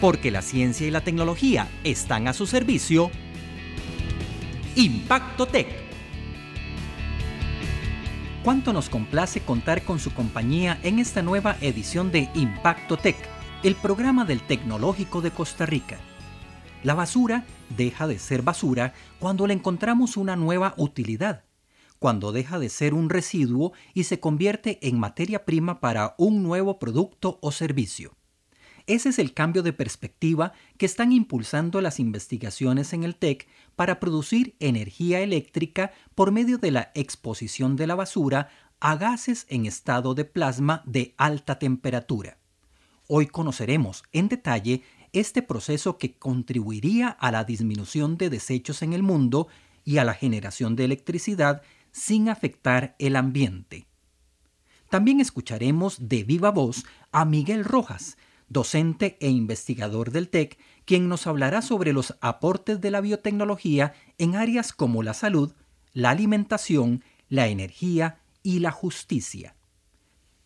Porque la ciencia y la tecnología están a su servicio. Impacto Tech. Cuánto nos complace contar con su compañía en esta nueva edición de Impacto Tech, el programa del Tecnológico de Costa Rica. La basura deja de ser basura cuando le encontramos una nueva utilidad cuando deja de ser un residuo y se convierte en materia prima para un nuevo producto o servicio. Ese es el cambio de perspectiva que están impulsando las investigaciones en el TEC para producir energía eléctrica por medio de la exposición de la basura a gases en estado de plasma de alta temperatura. Hoy conoceremos en detalle este proceso que contribuiría a la disminución de desechos en el mundo y a la generación de electricidad sin afectar el ambiente. También escucharemos de viva voz a Miguel Rojas, docente e investigador del TEC, quien nos hablará sobre los aportes de la biotecnología en áreas como la salud, la alimentación, la energía y la justicia.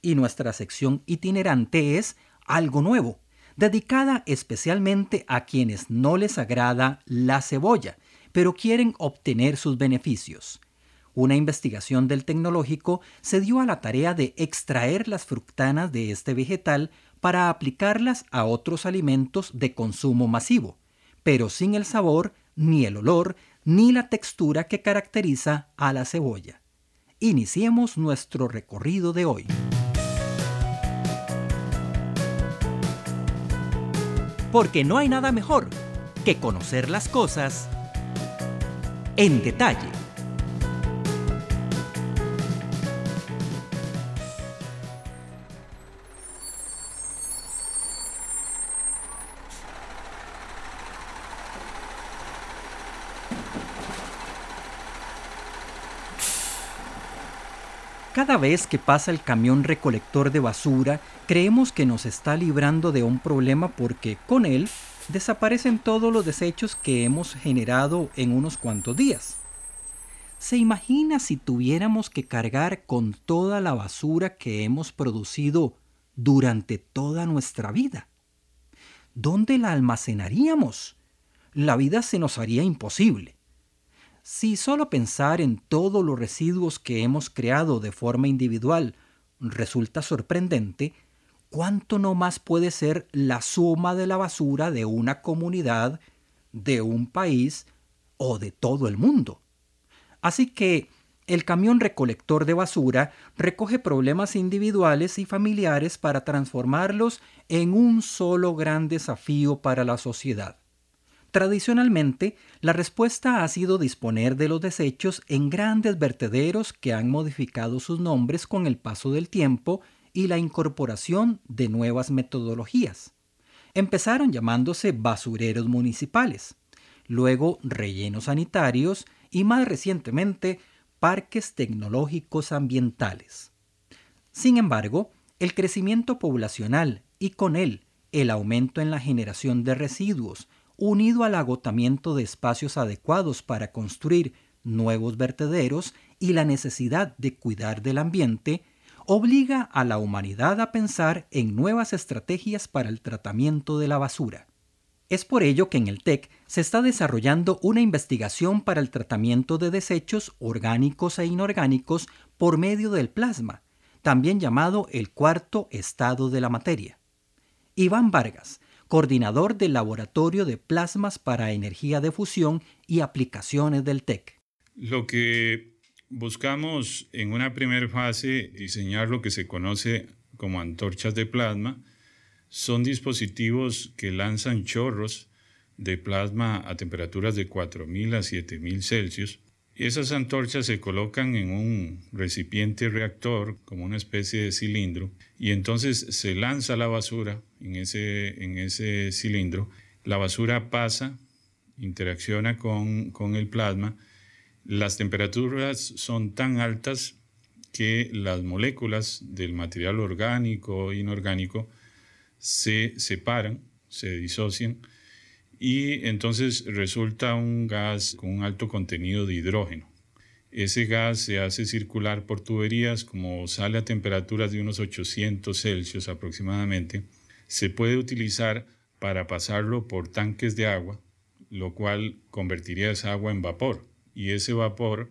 Y nuestra sección itinerante es Algo Nuevo, dedicada especialmente a quienes no les agrada la cebolla, pero quieren obtener sus beneficios. Una investigación del tecnológico se dio a la tarea de extraer las fructanas de este vegetal para aplicarlas a otros alimentos de consumo masivo, pero sin el sabor, ni el olor, ni la textura que caracteriza a la cebolla. Iniciemos nuestro recorrido de hoy. Porque no hay nada mejor que conocer las cosas en detalle. Cada vez que pasa el camión recolector de basura, creemos que nos está librando de un problema porque con él desaparecen todos los desechos que hemos generado en unos cuantos días. ¿Se imagina si tuviéramos que cargar con toda la basura que hemos producido durante toda nuestra vida? ¿Dónde la almacenaríamos? La vida se nos haría imposible. Si solo pensar en todos los residuos que hemos creado de forma individual resulta sorprendente, ¿cuánto no más puede ser la suma de la basura de una comunidad, de un país o de todo el mundo? Así que el camión recolector de basura recoge problemas individuales y familiares para transformarlos en un solo gran desafío para la sociedad. Tradicionalmente, la respuesta ha sido disponer de los desechos en grandes vertederos que han modificado sus nombres con el paso del tiempo y la incorporación de nuevas metodologías. Empezaron llamándose basureros municipales, luego rellenos sanitarios y más recientemente parques tecnológicos ambientales. Sin embargo, el crecimiento poblacional y con él el aumento en la generación de residuos unido al agotamiento de espacios adecuados para construir nuevos vertederos y la necesidad de cuidar del ambiente, obliga a la humanidad a pensar en nuevas estrategias para el tratamiento de la basura. Es por ello que en el TEC se está desarrollando una investigación para el tratamiento de desechos orgánicos e inorgánicos por medio del plasma, también llamado el cuarto estado de la materia. Iván Vargas, coordinador del Laboratorio de Plasmas para Energía de Fusión y Aplicaciones del TEC. Lo que buscamos en una primera fase, diseñar lo que se conoce como antorchas de plasma, son dispositivos que lanzan chorros de plasma a temperaturas de 4.000 a 7.000 Celsius esas antorchas se colocan en un recipiente reactor, como una especie de cilindro, y entonces se lanza la basura en ese, en ese cilindro. La basura pasa, interacciona con, con el plasma. Las temperaturas son tan altas que las moléculas del material orgánico e inorgánico se separan, se disocian y entonces resulta un gas con un alto contenido de hidrógeno. Ese gas se hace circular por tuberías, como sale a temperaturas de unos 800 Celsius aproximadamente, se puede utilizar para pasarlo por tanques de agua, lo cual convertiría esa agua en vapor. Y ese vapor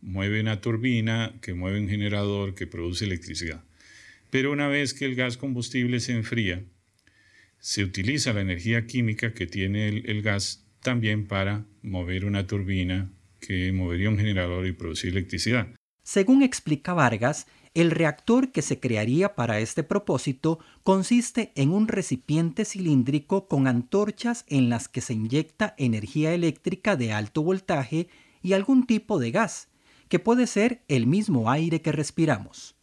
mueve una turbina que mueve un generador que produce electricidad. Pero una vez que el gas combustible se enfría, se utiliza la energía química que tiene el, gas también para mover una turbina que movería un generador y producir electricidad. Según explica Vargas, el reactor que se crearía para este propósito consiste en un recipiente cilíndrico con antorchas en las que se inyecta energía eléctrica de alto voltaje y algún tipo de gas, que puede ser el mismo aire que respiramos.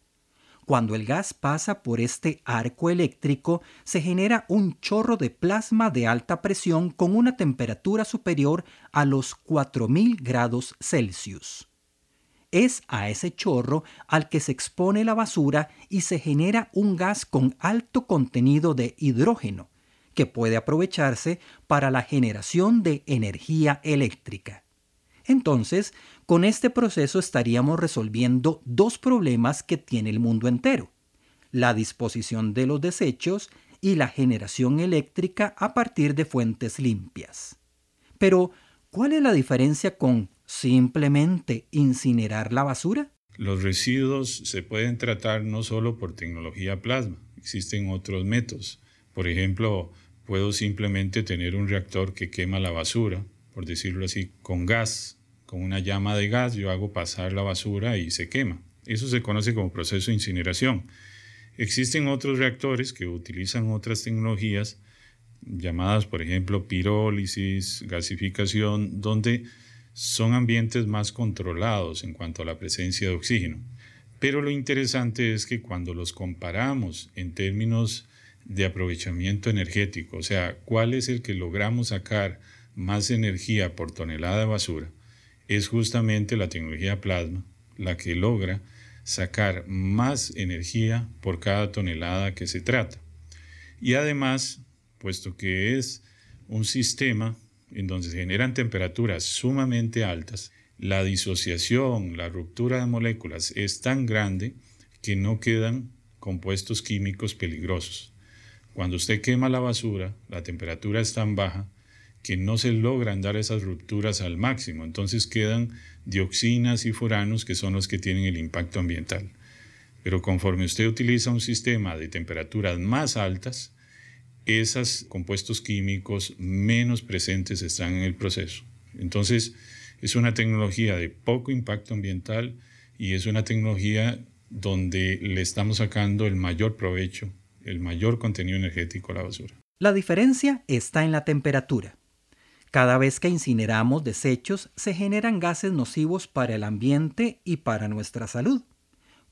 Cuando el gas pasa por este arco eléctrico, se genera un chorro de plasma de alta presión con una temperatura superior a los 4000 grados Celsius. Es a ese chorro al que se expone la basura y se genera un gas con alto contenido de hidrógeno, que puede aprovecharse para la generación de energía eléctrica. Entonces, con este proceso estaríamos resolviendo dos problemas que tiene el mundo entero, la disposición de los desechos y la generación eléctrica a partir de fuentes limpias. Pero, ¿cuál es la diferencia con simplemente incinerar la basura? Los residuos se pueden tratar no solo por tecnología plasma, existen otros métodos. Por ejemplo, puedo simplemente tener un reactor que quema la basura, por decirlo así, con gas con una llama de gas yo hago pasar la basura y se quema. Eso se conoce como proceso de incineración. Existen otros reactores que utilizan otras tecnologías llamadas, por ejemplo, pirólisis, gasificación, donde son ambientes más controlados en cuanto a la presencia de oxígeno. Pero lo interesante es que cuando los comparamos en términos de aprovechamiento energético, o sea, cuál es el que logramos sacar más energía por tonelada de basura, es justamente la tecnología plasma la que logra sacar más energía por cada tonelada que se trata. Y además, puesto que es un sistema en donde se generan temperaturas sumamente altas, la disociación, la ruptura de moléculas es tan grande que no quedan compuestos químicos peligrosos. Cuando usted quema la basura, la temperatura es tan baja que no se logran dar esas rupturas al máximo. Entonces quedan dioxinas y furanos que son los que tienen el impacto ambiental. Pero conforme usted utiliza un sistema de temperaturas más altas, esos compuestos químicos menos presentes están en el proceso. Entonces, es una tecnología de poco impacto ambiental y es una tecnología donde le estamos sacando el mayor provecho, el mayor contenido energético a la basura. La diferencia está en la temperatura. Cada vez que incineramos desechos se generan gases nocivos para el ambiente y para nuestra salud,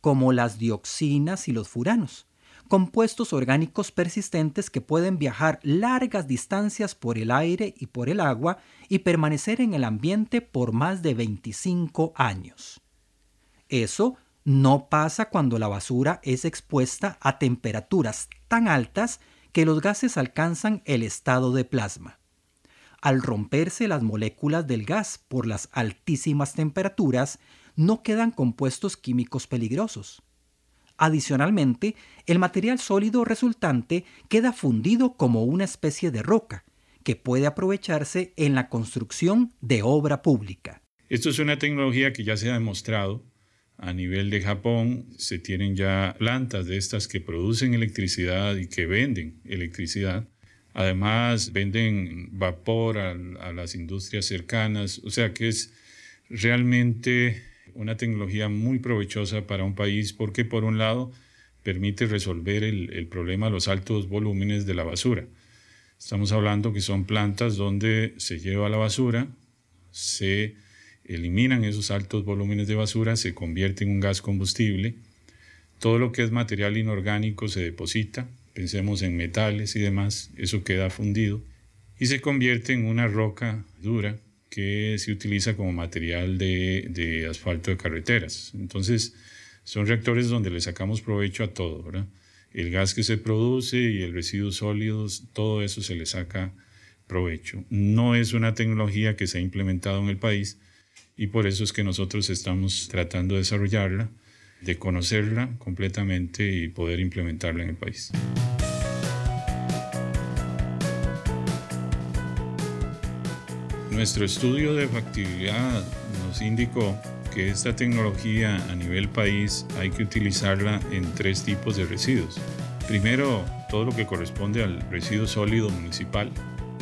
como las dioxinas y los furanos, compuestos orgánicos persistentes que pueden viajar largas distancias por el aire y por el agua y permanecer en el ambiente por más de 25 años. Eso no pasa cuando la basura es expuesta a temperaturas tan altas que los gases alcanzan el estado de plasma al romperse las moléculas del gas por las altísimas temperaturas, no quedan compuestos químicos peligrosos. Adicionalmente, el material sólido resultante queda fundido como una especie de roca, que puede aprovecharse en la construcción de obra pública. Esto es una tecnología que ya se ha demostrado. A nivel de Japón se tienen ya plantas de estas que producen electricidad y que venden electricidad. Además, venden vapor a, las industrias cercanas, o sea que es realmente una tecnología muy provechosa para un país porque por un lado permite resolver el, el, problema de los altos volúmenes de la basura. Estamos hablando que son plantas donde se lleva la basura, se eliminan esos altos volúmenes de basura, se convierte en un gas combustible, todo lo que es material inorgánico se deposita, pensemos en metales y demás, eso queda fundido y se convierte en una roca dura que se utiliza como material de, asfalto de carreteras. Entonces, son reactores donde le sacamos provecho a todo, ¿verdad? El gas que se produce y el residuos sólidos, todo eso se le saca provecho. No es una tecnología que se ha implementado en el país y por eso es que nosotros estamos tratando de desarrollarla de conocerla completamente y poder implementarla en el país. Nuestro estudio de factibilidad nos indicó que esta tecnología a nivel país hay que utilizarla en tres tipos de residuos. Primero, todo lo que corresponde al residuo sólido municipal.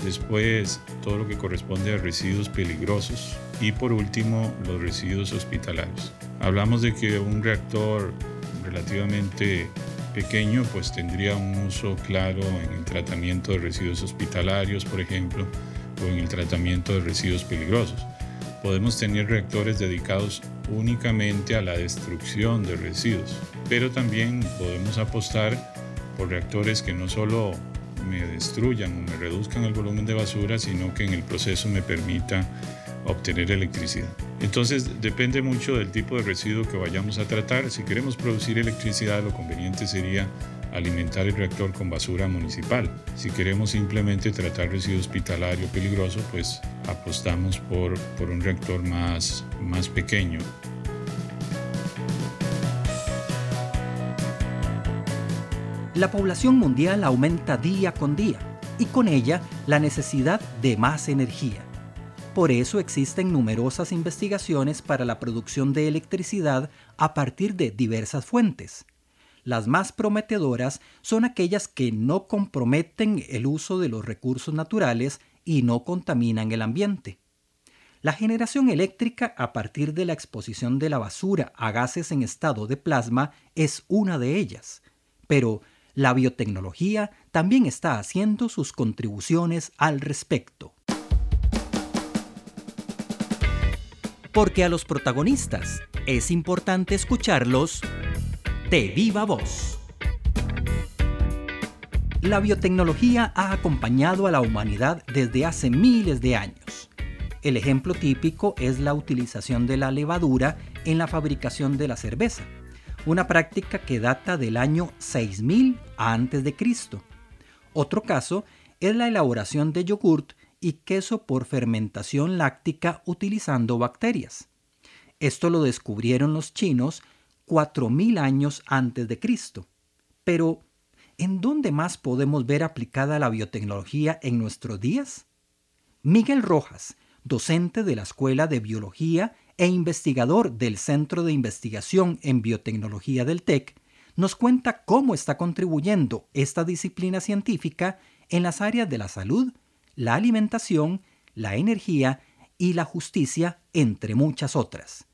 Después, todo lo que corresponde a residuos peligrosos y por último los residuos hospitalarios. Hablamos de que un reactor relativamente pequeño pues tendría un uso claro en el tratamiento de residuos hospitalarios, por ejemplo, o en el tratamiento de residuos peligrosos. Podemos tener reactores dedicados únicamente a la destrucción de residuos, pero también podemos apostar por reactores que no solo me destruyan o me reduzcan el volumen de basura, sino que en el proceso me permita obtener electricidad. Entonces depende mucho del tipo de residuo que vayamos a tratar. Si queremos producir electricidad, lo conveniente sería alimentar el reactor con basura municipal. Si queremos simplemente tratar residuo hospitalario peligroso, pues apostamos por, por un reactor más, más pequeño. La población mundial aumenta día con día y con ella la necesidad de más energía. Por eso existen numerosas investigaciones para la producción de electricidad a partir de diversas fuentes. Las más prometedoras son aquellas que no comprometen el uso de los recursos naturales y no contaminan el ambiente. La generación eléctrica a partir de la exposición de la basura a gases en estado de plasma es una de ellas, pero la biotecnología también está haciendo sus contribuciones al respecto. Porque a los protagonistas es importante escucharlos de viva voz. La biotecnología ha acompañado a la humanidad desde hace miles de años. El ejemplo típico es la utilización de la levadura en la fabricación de la cerveza una práctica que data del año 6000 a.C. Otro caso es la elaboración de yogurt y queso por fermentación láctica utilizando bacterias. Esto lo descubrieron los chinos 4000 años antes de Cristo. Pero, ¿en dónde más podemos ver aplicada la biotecnología en nuestros días? Miguel Rojas, docente de la Escuela de Biología e investigador del Centro de Investigación en Biotecnología del TEC, nos cuenta cómo está contribuyendo esta disciplina científica en las áreas de la salud, la alimentación, la energía y la justicia, entre muchas otras.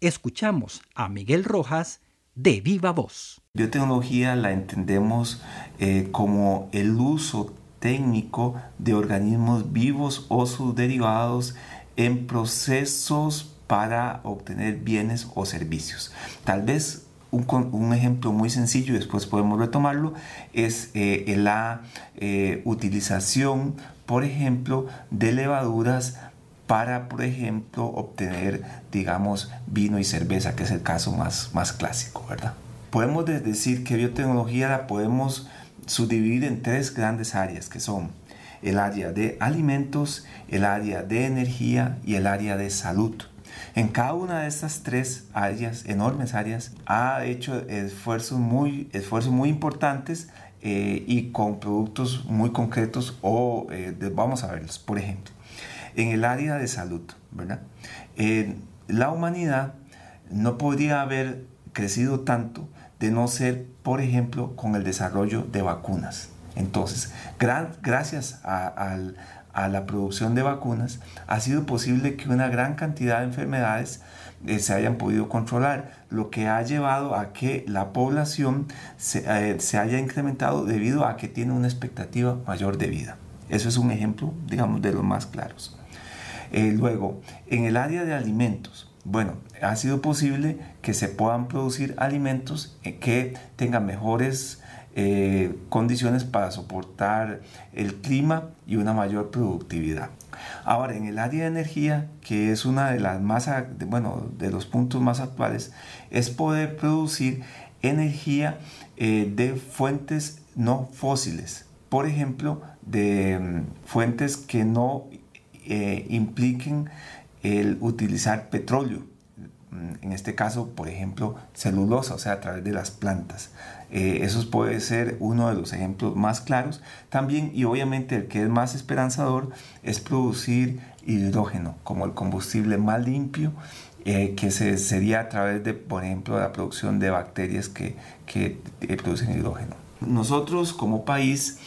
Escuchamos a Miguel Rojas de Viva Voz. Biotecnología la entendemos eh, como el uso técnico de organismos vivos o sus derivados en procesos para obtener bienes o servicios. Tal vez un, ejemplo muy sencillo, y después podemos retomarlo, es eh, la eh, utilización, por ejemplo, de levaduras para, por ejemplo, obtener, digamos, vino y cerveza, que es el caso más, más clásico, ¿verdad? Podemos decir que biotecnología la podemos subdividir en tres grandes áreas, que son el área de alimentos, el área de energía y el área de salud. En cada una de estas tres áreas, enormes áreas, ha hecho esfuerzos muy, esfuerzos muy importantes eh, y con productos muy concretos o eh, vamos a verlos. Por ejemplo, en el área de salud, ¿verdad? la humanidad no podría haber crecido tanto de no ser, por ejemplo, con el desarrollo de vacunas. Entonces, gracias al, a la producción de vacunas, ha sido posible que una gran cantidad de enfermedades eh, se hayan podido controlar, lo que ha llevado a que la población se, eh, haya incrementado debido a que tiene una expectativa mayor de vida. Eso es un ejemplo, digamos, de los más claros. Eh, luego, en el área de alimentos, bueno, ha sido posible que se puedan producir alimentos que tengan mejores eh, condiciones para soportar el clima y una mayor productividad. Ahora, en el área de energía, que es una de las más, bueno, de los puntos más actuales, es poder producir energía eh, de fuentes no fósiles. Por ejemplo, de mm, fuentes que no eh, impliquen el utilizar petróleo. Mm, en este caso, por ejemplo, celulosa, o sea, a través de las plantas. Eh, eso puede ser uno de los ejemplos más claros. También, y obviamente el que es más esperanzador, es producir hidrógeno como el combustible más limpio eh, que se, sería a través de, por ejemplo, la producción de bacterias que, que producen hidrógeno. Nosotros como país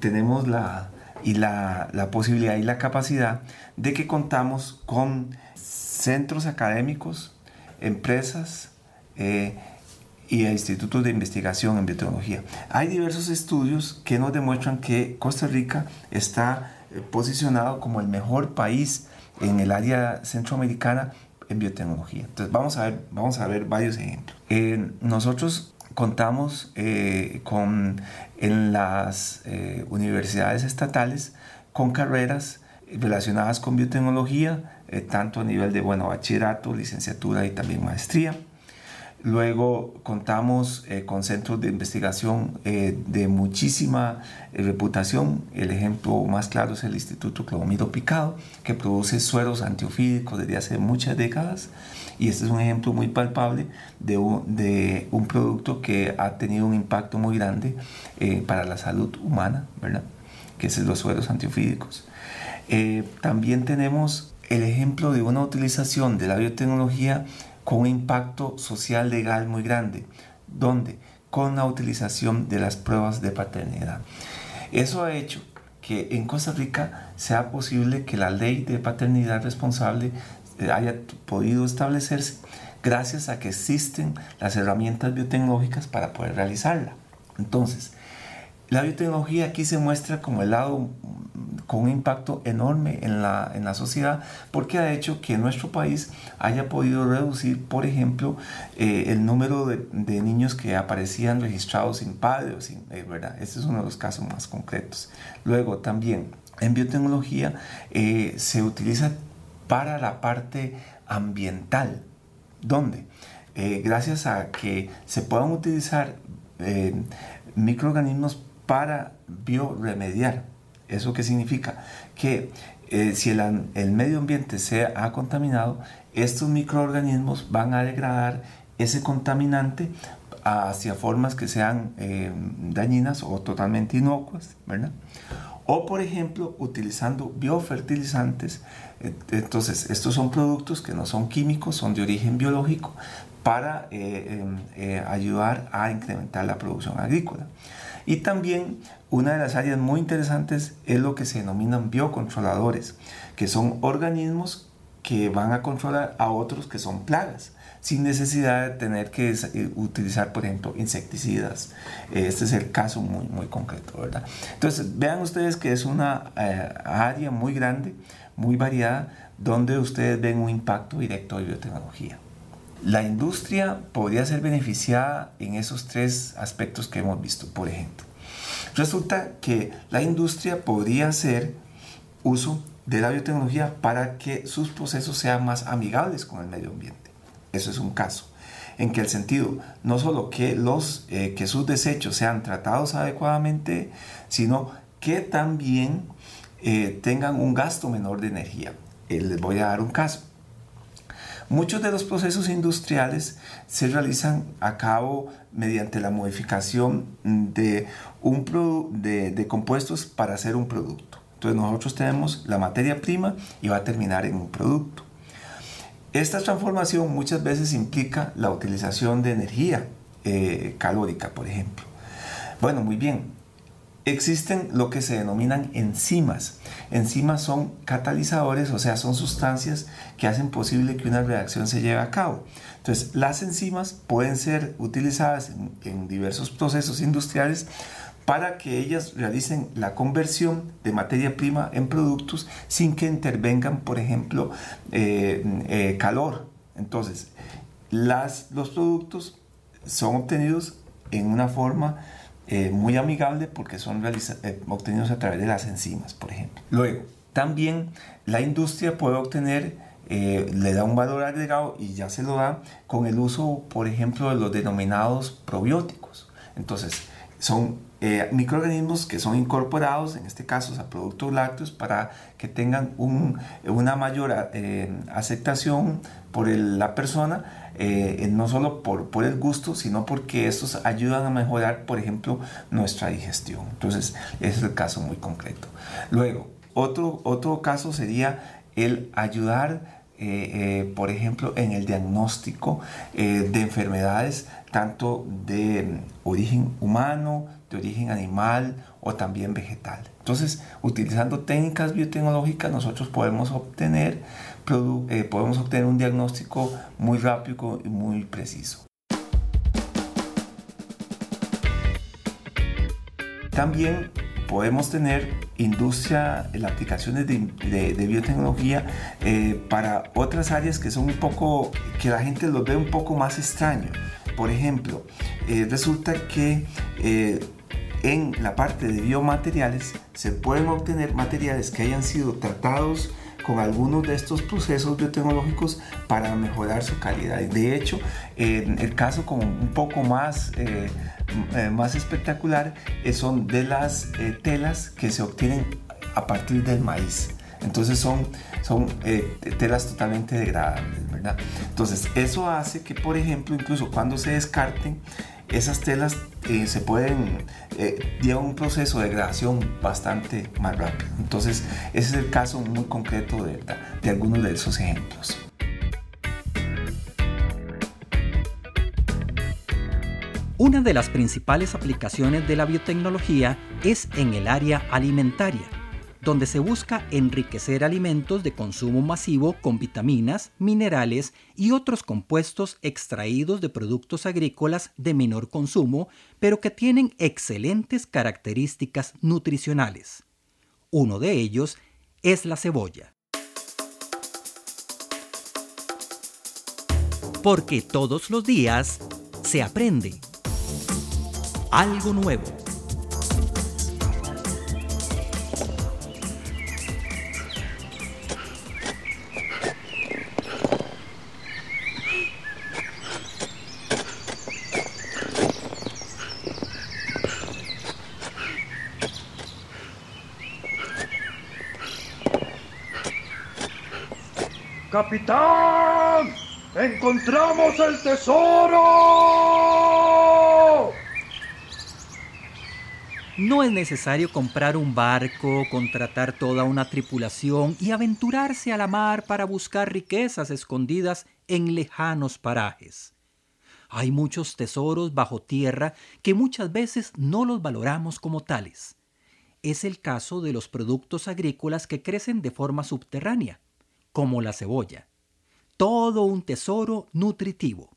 tenemos la, y la, la, posibilidad y la capacidad de que contamos con centros académicos, empresas eh, y institutos de investigación en biotecnología. Hay diversos estudios que nos demuestran que Costa Rica está eh, posicionado como el mejor país en el área centroamericana en biotecnología. Entonces vamos a ver, vamos a ver varios ejemplos. Eh, nosotros contamos con en las universidades estatales con carreras relacionadas con biotecnología, eh, tanto a nivel de bueno, bachillerato, licenciatura y también maestría. Luego contamos eh, con centros de investigación eh, de muchísima reputación. El ejemplo más claro es el Instituto Clodomiro Picado, que produce sueros antiofídicos desde hace muchas décadas. Y este es un ejemplo muy palpable de un, de un producto que ha tenido un impacto muy grande para la salud humana, ¿verdad? que es los sueros antiofídicos. También tenemos el ejemplo de una utilización de la biotecnología con un impacto social legal muy grande, donde con la utilización de las pruebas de paternidad. Eso ha hecho que en Costa Rica sea posible que la ley de paternidad responsable eh, haya podido establecerse gracias a que existen las herramientas biotecnológicas para poder realizarla. Entonces, la biotecnología aquí se muestra como el lado con un impacto enorme en la, en la sociedad porque ha hecho que nuestro país haya podido reducir, por ejemplo, eh, el número de, niños que aparecían registrados sin padre o sin, eh, ¿verdad? Este es uno de los casos más concretos. Luego también en biotecnología eh, se utiliza para la parte ambiental. ¿Dónde? gracias a que se puedan utilizar microorganismos para bioremediar. ¿Eso qué significa? Que eh, si el, medio ambiente se ha contaminado, estos microorganismos van a degradar ese contaminante hacia formas que sean eh, dañinas o totalmente inocuas, ¿verdad? O por ejemplo, utilizando biofertilizantes, eh, entonces estos son productos que no son químicos, son de origen biológico, para em, ayudar a incrementar la producción agrícola. Y también una de las áreas muy interesantes es lo que se denominan biocontroladores, que son organismos que van a controlar a otros que son plagas, sin necesidad de tener que eh, utilizar, por ejemplo, insecticidas. Este es el caso muy, muy concreto, ¿verdad? Entonces, vean ustedes que es una eh, área muy grande, muy variada, donde ustedes ven un impacto directo de biotecnología. La industria podría ser beneficiada en esos tres aspectos que hemos visto, por ejemplo. Resulta que la industria podría hacer uso de la biotecnología para que sus procesos sean más amigables con el medio ambiente. Eso es un caso en que el sentido no solo que, los, eh, que sus desechos sean tratados adecuadamente, sino que también eh, tengan un gasto menor de energía. Eh, les voy a dar un caso. Muchos de los procesos industriales se realizan a cabo mediante la modificación de, un de, compuestos para hacer un producto. Entonces nosotros tenemos la materia prima y va a terminar en un producto. Esta transformación muchas veces implica la utilización de energía eh, calórica, por ejemplo. Bueno, muy bien, existen lo que se denominan enzimas. Enzimas son catalizadores, o sea, son sustancias que hacen posible que una reacción se lleve a cabo. Entonces, las enzimas pueden ser utilizadas en, diversos procesos industriales para que ellas realicen la conversión de materia prima en productos sin que intervengan, por ejemplo, eh, eh, calor. Entonces, las, los productos son obtenidos en una forma eh, muy amigable porque son eh, obtenidos a través de las enzimas, por ejemplo. Luego, también la industria puede obtener, eh, le da un valor agregado y ya se lo da con el uso, por ejemplo, de los denominados probióticos. Entonces, son eh, microorganismos que son incorporados, en este caso a productos lácteos, para que tengan una mayor eh, aceptación por la persona, eh, no solo por, el gusto, sino porque estos ayudan a mejorar, por ejemplo, nuestra digestión. Entonces, ese es el caso muy concreto. Luego, otro, otro caso sería el ayudar por ejemplo, en el diagnóstico de enfermedades tanto de origen humano, de origen animal o también vegetal. Entonces, utilizando técnicas biotecnológicas, nosotros podemos obtener, eh, podemos obtener un diagnóstico muy rápido y muy preciso. También podemos tener industria, las aplicaciones de, biotecnología eh, para otras áreas que son un poco, que la gente los ve un poco más extraño. Por ejemplo, eh, resulta que en la parte de biomateriales se pueden obtener materiales que hayan sido tratados con algunos de estos procesos biotecnológicos para mejorar su calidad. De hecho, en el caso como un poco más, eh, eh, más espectacular eh, son de las telas que se obtienen a partir del maíz. Entonces son, son telas totalmente degradables, ¿verdad? Entonces eso hace que, por ejemplo, incluso cuando se descarten, esas telas se pueden, eh, llevan un proceso de degradación bastante más rápido. Entonces, ese es el caso muy concreto de algunos de esos ejemplos. Una de las principales aplicaciones de la biotecnología es en el área alimentaria donde se busca enriquecer alimentos de consumo masivo con vitaminas, minerales y otros compuestos extraídos de productos agrícolas de menor consumo, pero que tienen excelentes características nutricionales. Uno de ellos es la cebolla. Porque todos los días se aprende algo nuevo. ¡Capitán! ¡Encontramos el tesoro! No es necesario comprar un barco, contratar toda una tripulación y aventurarse a la mar para buscar riquezas escondidas en lejanos parajes. Hay muchos tesoros bajo tierra que muchas veces no los valoramos como tales. Es el caso de los productos agrícolas que crecen de forma subterránea como la cebolla. Todo un tesoro nutritivo.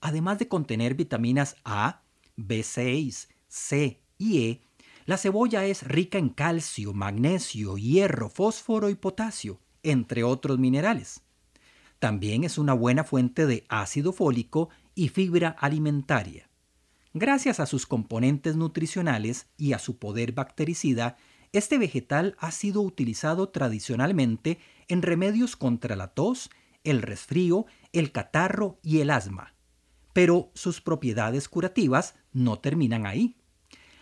Además de contener vitaminas A, B6, C y E, la cebolla es rica en calcio, magnesio, hierro, fósforo y potasio, entre otros minerales. También es una buena fuente de ácido fólico y fibra alimentaria. Gracias a sus componentes nutricionales y a su poder bactericida, este vegetal ha sido utilizado tradicionalmente en remedios contra la tos, el resfrío, el catarro y el asma. Pero sus propiedades curativas no terminan ahí.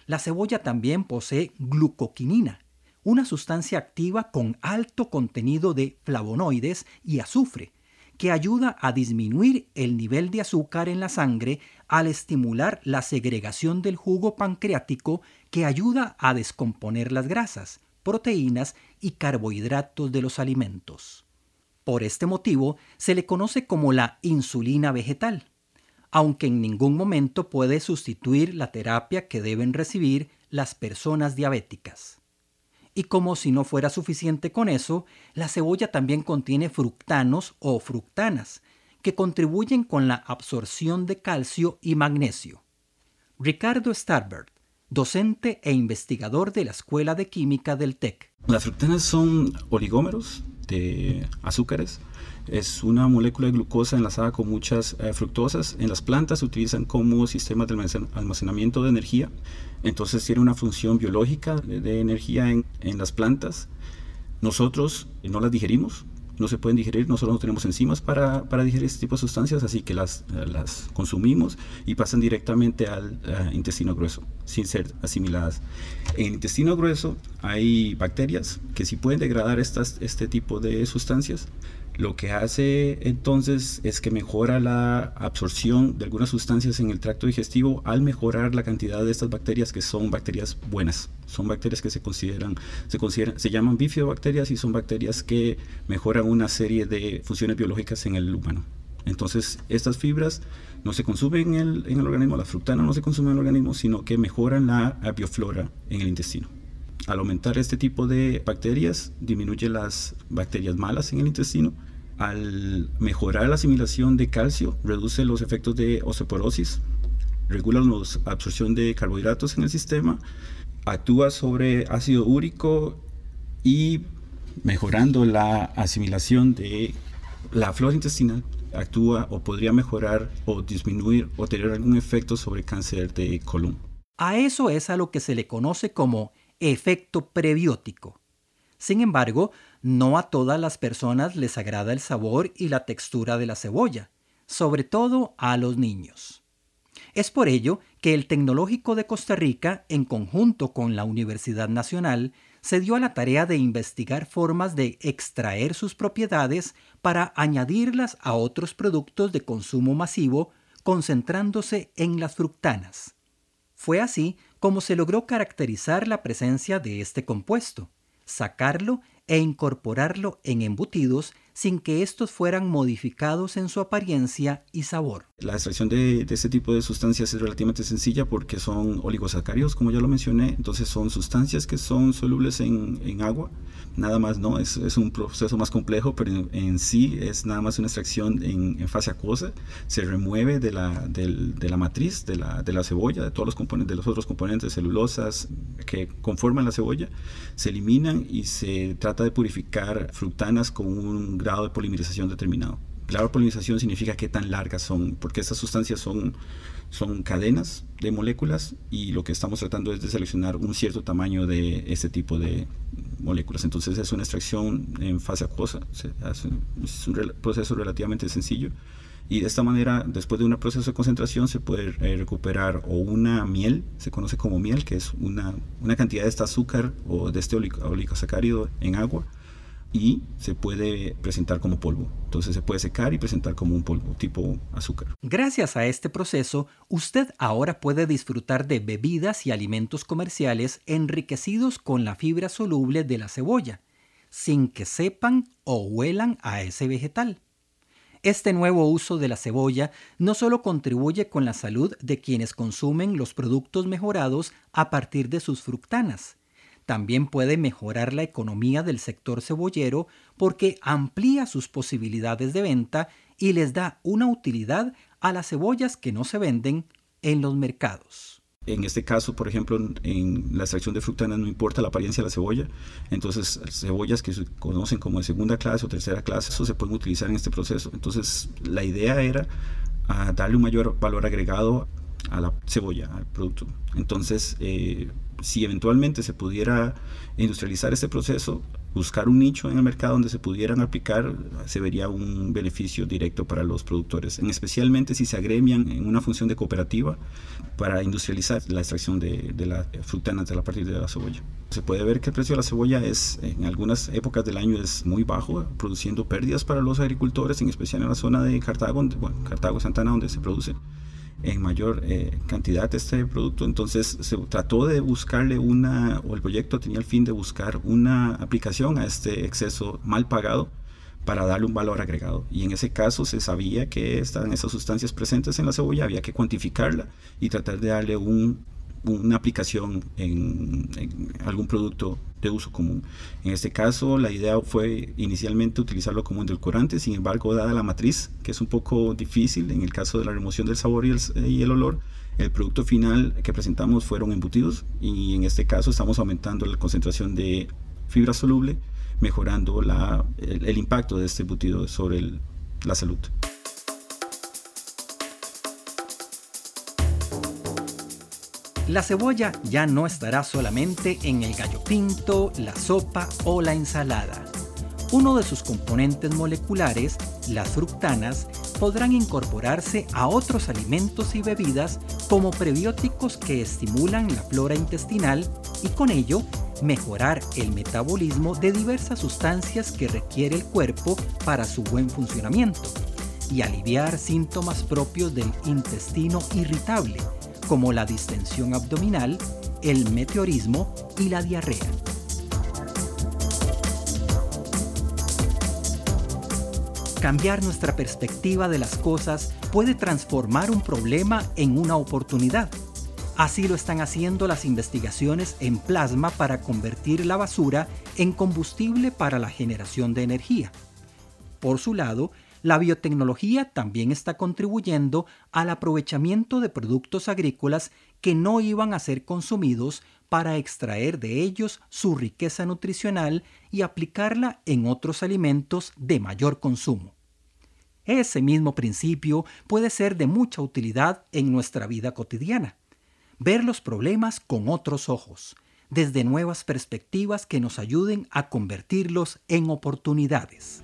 La cebolla también posee glucoquinina, una sustancia activa con alto contenido de flavonoides y azufre, que ayuda a disminuir el nivel de azúcar en la sangre al estimular la segregación del jugo pancreático que ayuda a descomponer las grasas, proteínas y carbohidratos de los alimentos. Por este motivo se le conoce como la insulina vegetal, aunque en ningún momento puede sustituir la terapia que deben recibir las personas diabéticas. Y como si no fuera suficiente con eso, la cebolla también contiene fructanos o fructanas, que contribuyen con la absorción de calcio y magnesio. Ricardo Starbert, docente e investigador de la Escuela de Química del TEC. Las fructanas son oligómeros de azúcares. Es una molécula de glucosa enlazada con muchas eh, fructosas. En las plantas se utilizan como sistemas de almacenamiento de energía. Entonces tiene una función biológica de, energía en, en las plantas. Nosotros no las digerimos, no se pueden digerir, nosotros no tenemos enzimas para, para digerir este tipo de sustancias, así que las, las consumimos y pasan directamente al intestino grueso, sin ser asimiladas. En intestino grueso hay bacterias que sí pueden degradar estas, este tipo de sustancias, lo que hace entonces es que mejora la absorción de algunas sustancias en el tracto digestivo al mejorar la cantidad de estas bacterias que son bacterias buenas. Son bacterias que se consideran, se consideran, se llaman bifidobacterias y son bacterias que mejoran una serie de funciones biológicas en el humano. Entonces, estas fibras no se consumen en el, en el organismo, la fructana no se consume en el organismo, sino que mejoran la bioflora en el intestino. Al aumentar este tipo de bacterias, disminuye las bacterias malas en el intestino al mejorar la asimilación de calcio, reduce los efectos de osteoporosis, regula la absorción de carbohidratos en el sistema, actúa sobre ácido úrico y mejorando la asimilación de la flora intestinal, actúa o podría mejorar o disminuir o tener algún efecto sobre cáncer de colon. A eso es a lo que se le conoce como efecto prebiótico. Sin embargo, no a todas las personas les agrada el sabor y la textura de la cebolla, sobre todo a los niños. Es por ello que el Tecnológico de Costa Rica, en conjunto con la Universidad Nacional, se dio a la tarea de investigar formas de extraer sus propiedades para añadirlas a otros productos de consumo masivo, concentrándose en las fructanas. Fue así como se logró caracterizar la presencia de este compuesto, sacarlo e incorporarlo en embutidos sin que estos fueran modificados en su apariencia y sabor. La extracción de, este tipo de sustancias es relativamente sencilla porque son oligosacáridos, como ya lo mencioné, entonces son sustancias que son solubles en, agua. Nada más no, es, un proceso más complejo, pero en, sí es nada más una extracción en, fase acuosa, se remueve de la, de la matriz de la, de la, cebolla, de todos los componentes, de los otros componentes celulosas que conforman la cebolla, se eliminan y se trata de purificar fructanas con un grado de polimerización determinado. La polimerización significa qué tan largas son, porque estas sustancias son son cadenas de moléculas y lo que estamos tratando es de seleccionar un cierto tamaño de este tipo de moléculas. Entonces es una extracción en fase acuosa, es un proceso relativamente sencillo y de esta manera, después de un proceso de concentración, se puede eh, recuperar o una miel, se conoce como miel, que es una, una cantidad de este azúcar o de este oligosacárido en agua, y se puede presentar como polvo. Entonces se puede secar y presentar como un polvo tipo azúcar. Gracias a este proceso, usted ahora puede disfrutar de bebidas y alimentos comerciales enriquecidos con la fibra soluble de la cebolla, sin que sepan o huelan a ese vegetal. Este nuevo uso de la cebolla no solo contribuye con la salud de quienes consumen los productos mejorados a partir de sus fructanas, también puede mejorar la economía del sector cebollero porque amplía sus posibilidades de venta y les da una utilidad a las cebollas que no se venden en los mercados. En este caso, por ejemplo, en la extracción de fructanas no importa la apariencia de la cebolla, entonces cebollas que se conocen como de segunda clase o tercera clase, eso se pueden utilizar en este proceso. Entonces la idea era ah, darle un mayor valor agregado a la cebolla, al producto. Entonces, eh, si eventualmente se pudiera industrializar este proceso, buscar un nicho en el mercado donde se pudieran aplicar, se vería un beneficio directo para los productores, en especialmente si se agremian en una función de cooperativa para industrializar la extracción de, de las frutanas de la partir de la cebolla. Se puede ver que el precio de la cebolla es en algunas épocas del año es muy bajo, produciendo pérdidas para los agricultores, en especial en la zona de Cartago, bueno, Cartago Santana donde se produce en mayor eh, cantidad este producto. Entonces se trató de buscarle una, o el proyecto tenía el fin de buscar una aplicación a este exceso mal pagado para darle un valor agregado. Y en ese caso se sabía que estaban esas sustancias presentes en la cebolla, había que cuantificarla y tratar de darle un una aplicación en, algún producto de uso común. En este caso, la idea fue inicialmente utilizarlo como endulcorante, sin embargo, dada la matriz, que es un poco difícil en el caso de la remoción del sabor y el, olor, el producto final que presentamos fueron embutidos y en este caso estamos aumentando la concentración de fibra soluble, mejorando el, impacto de este embutido sobre la salud. La cebolla ya no estará solamente en el gallo pinto, la sopa o la ensalada. uno de sus componentes moleculares, las fructanas, podrán incorporarse a otros alimentos y bebidas como prebióticos que estimulan la flora intestinal y con ello mejorar el metabolismo de diversas sustancias que requiere el cuerpo para su buen funcionamiento y aliviar síntomas propios del intestino irritable, como la distensión abdominal, el meteorismo y la diarrea. Cambiar nuestra perspectiva de las cosas puede transformar un problema en una oportunidad. Así lo están haciendo las investigaciones en plasma para convertir la basura en combustible para la generación de energía. Por su lado, la biotecnología también está contribuyendo al aprovechamiento de productos agrícolas que no iban a ser consumidos para extraer de ellos su riqueza nutricional y aplicarla en otros alimentos de mayor consumo. Ese mismo principio puede ser de mucha utilidad en nuestra vida cotidiana. Ver los problemas con otros ojos, desde nuevas perspectivas que nos ayuden a convertirlos en oportunidades.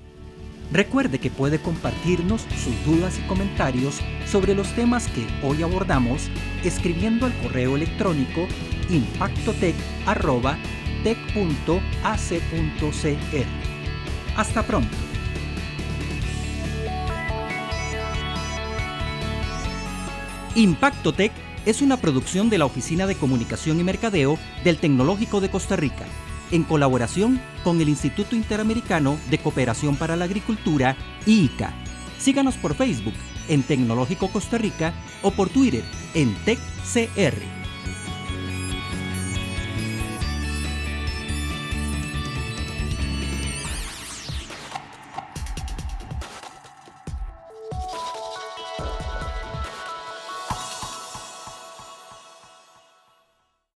Recuerde que puede compartirnos sus dudas y comentarios sobre los temas que hoy abordamos escribiendo al correo electrónico impactotec.tec.ac.cr. Hasta pronto. Impacto Tech es una producción de la Oficina de Comunicación y Mercadeo del Tecnológico de Costa Rica en colaboración con el Instituto Interamericano de Cooperación para la Agricultura, IICA. Síganos por Facebook en Tecnológico Costa Rica o por Twitter en TecCR.